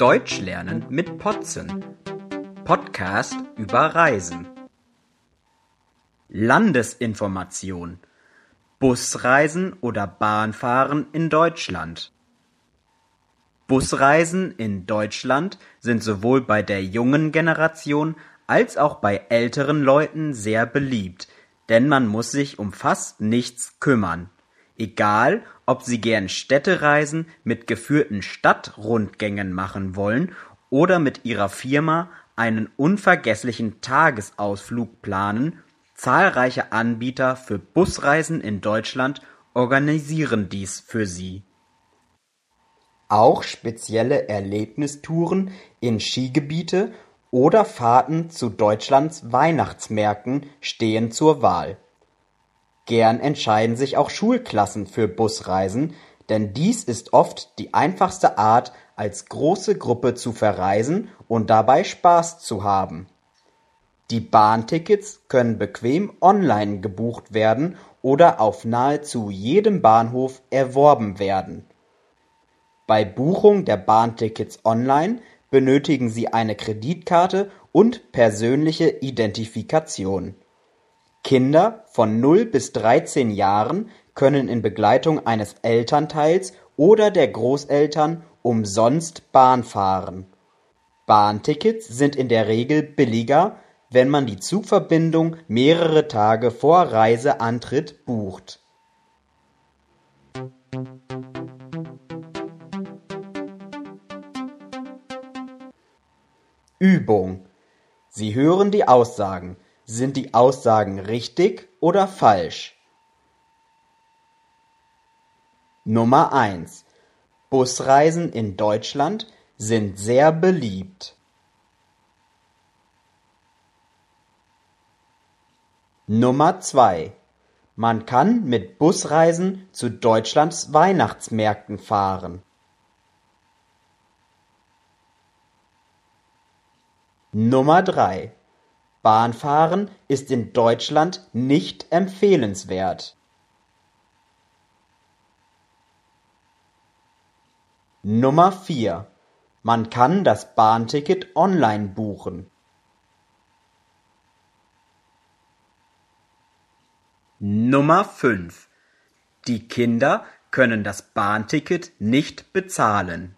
Deutsch lernen mit Potzen. Podcast über Reisen. Landesinformation. Busreisen oder Bahnfahren in Deutschland. Busreisen in Deutschland sind sowohl bei der jungen Generation als auch bei älteren Leuten sehr beliebt, denn man muss sich um fast nichts kümmern. Egal, ob Sie gern Städtereisen mit geführten Stadtrundgängen machen wollen oder mit Ihrer Firma einen unvergesslichen Tagesausflug planen, zahlreiche Anbieter für Busreisen in Deutschland organisieren dies für Sie. Auch spezielle Erlebnistouren in Skigebiete oder Fahrten zu Deutschlands Weihnachtsmärkten stehen zur Wahl. Gern entscheiden sich auch Schulklassen für Busreisen, denn dies ist oft die einfachste Art, als große Gruppe zu verreisen und dabei Spaß zu haben. Die Bahntickets können bequem online gebucht werden oder auf nahezu jedem Bahnhof erworben werden. Bei Buchung der Bahntickets online benötigen Sie eine Kreditkarte und persönliche Identifikation. Kinder von 0 bis 13 Jahren können in Begleitung eines Elternteils oder der Großeltern umsonst Bahn fahren. Bahntickets sind in der Regel billiger, wenn man die Zugverbindung mehrere Tage vor Reiseantritt bucht. Übung. Sie hören die Aussagen. Sind die Aussagen richtig oder falsch? Nummer 1. Busreisen in Deutschland sind sehr beliebt. Nummer 2. Man kann mit Busreisen zu Deutschlands Weihnachtsmärkten fahren. Nummer 3. Bahnfahren ist in Deutschland nicht empfehlenswert. Nummer 4: Man kann das Bahnticket online buchen. Nummer 5: Die Kinder können das Bahnticket nicht bezahlen.